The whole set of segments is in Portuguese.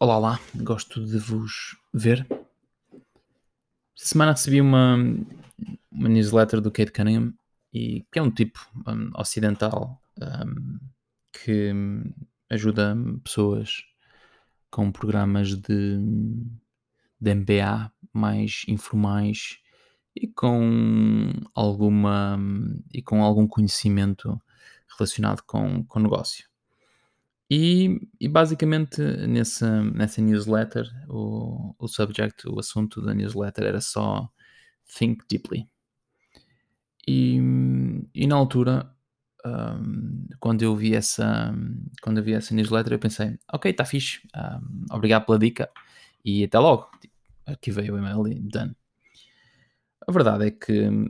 Olá, olá, gosto de vos ver. Esta semana recebi uma, uma newsletter do Kate Cunningham, e, que é um tipo um, ocidental um, que ajuda pessoas com programas de, de MBA mais informais e com alguma e com algum conhecimento relacionado com, com negócio. E, e basicamente nessa, nessa newsletter, o, o subject, o assunto da newsletter era só Think Deeply. E, e na altura, um, quando eu vi essa quando eu vi essa newsletter, eu pensei, ok, está fixe, um, obrigado pela dica e até logo. Tipo, arquivei o e-mail e done. A verdade é que, um,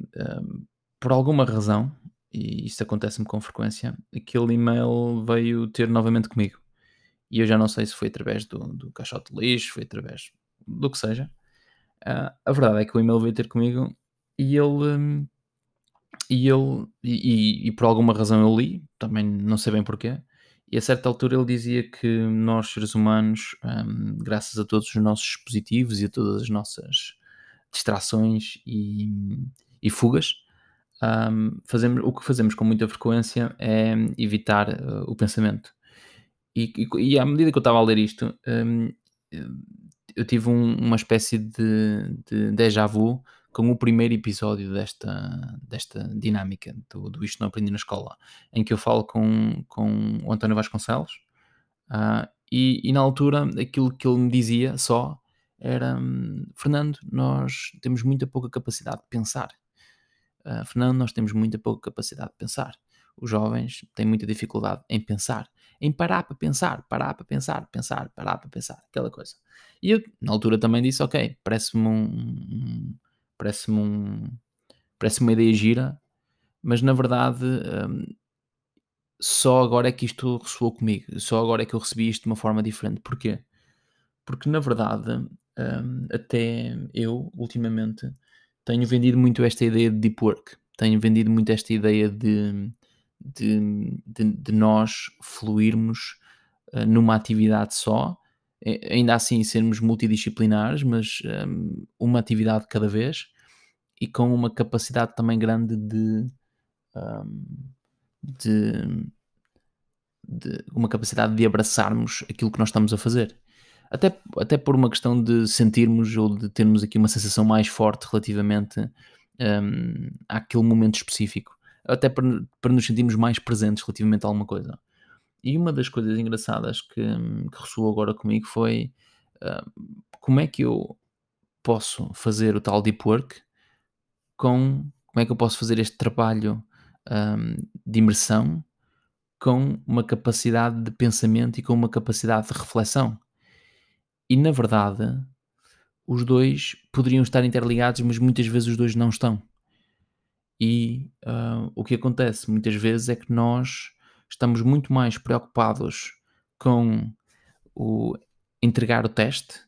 por alguma razão, e isso acontece-me com frequência, aquele e-mail veio ter novamente comigo. E eu já não sei se foi através do, do caixote de lixo, foi através do que seja. Uh, a verdade é que o e-mail veio ter comigo e ele. Um, e ele. E, e, e, por alguma razão eu li, também não sei bem porquê. E a certa altura ele dizia que nós, seres humanos, um, graças a todos os nossos dispositivos e a todas as nossas distrações e, e fugas, um, fazemos, o que fazemos com muita frequência é evitar uh, o pensamento. E, e, e, à medida que eu estava a ler isto, um, eu tive um, uma espécie de, de déjà vu com o primeiro episódio desta, desta dinâmica do, do Isto Não Aprendi na Escola, em que eu falo com, com o António Vasconcelos uh, e, e, na altura aquilo que ele me dizia só era hum, Fernando, nós temos muita pouca capacidade de pensar Uh, Fernando, nós temos muita pouca capacidade de pensar. Os jovens têm muita dificuldade em pensar, em parar para pensar, parar para pensar, pensar, parar para pensar, aquela coisa. E eu, na altura, também disse: Ok, parece-me um, parece-me um, parece uma ideia gira, mas na verdade. Um, só agora é que isto ressoou comigo, só agora é que eu recebi isto de uma forma diferente. Porquê? Porque na verdade, um, até eu, ultimamente, tenho vendido muito esta ideia de deep work, tenho vendido muito esta ideia de, de, de, de nós fluirmos uh, numa atividade só, ainda assim sermos multidisciplinares, mas um, uma atividade cada vez e com uma capacidade também grande de, um, de, de uma capacidade de abraçarmos aquilo que nós estamos a fazer até, até por uma questão de sentirmos ou de termos aqui uma sensação mais forte relativamente um, àquele momento específico, até para, para nos sentirmos mais presentes relativamente a alguma coisa. E uma das coisas engraçadas que, que ressoou agora comigo foi uh, como é que eu posso fazer o tal deep work com como é que eu posso fazer este trabalho um, de imersão com uma capacidade de pensamento e com uma capacidade de reflexão. E na verdade, os dois poderiam estar interligados, mas muitas vezes os dois não estão. E uh, o que acontece muitas vezes é que nós estamos muito mais preocupados com o entregar o teste,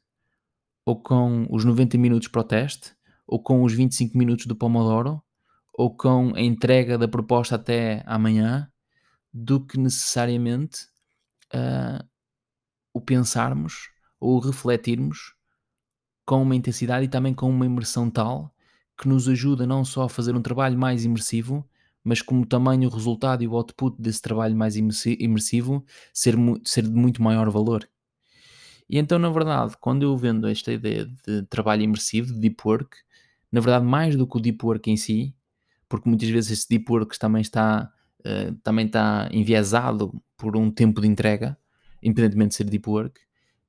ou com os 90 minutos para o teste, ou com os 25 minutos do Pomodoro, ou com a entrega da proposta até amanhã, do que necessariamente uh, o pensarmos ou refletirmos com uma intensidade e também com uma imersão tal que nos ajuda não só a fazer um trabalho mais imersivo, mas como também o resultado e o output desse trabalho mais imersivo ser, ser de muito maior valor. E então, na verdade, quando eu vendo esta ideia de trabalho imersivo, de deep work, na verdade, mais do que o deep work em si, porque muitas vezes esse deep work também está, uh, também está enviesado por um tempo de entrega, independentemente de ser deep work,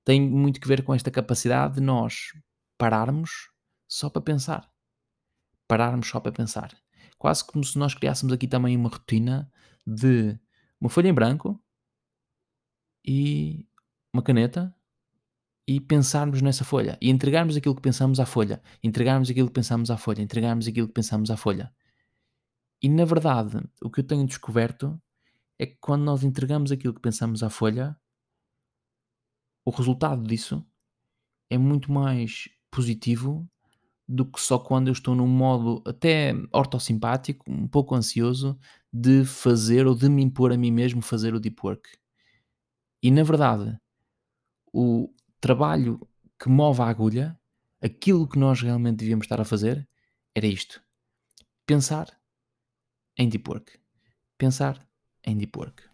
tem muito que ver com esta capacidade de nós pararmos só para pensar. Pararmos só para pensar. Quase como se nós criássemos aqui também uma rotina de uma folha em branco e uma caneta e pensarmos nessa folha e entregarmos aquilo que pensamos à folha, entregarmos aquilo que pensamos à folha, entregarmos aquilo que pensamos à folha. E na verdade, o que eu tenho descoberto é que quando nós entregamos aquilo que pensamos à folha, o resultado disso é muito mais positivo do que só quando eu estou num modo até ortossimpático, um pouco ansioso, de fazer ou de me impor a mim mesmo fazer o deep work. E na verdade, o trabalho que move a agulha, aquilo que nós realmente devíamos estar a fazer, era isto: pensar em deep work. Pensar em deep work.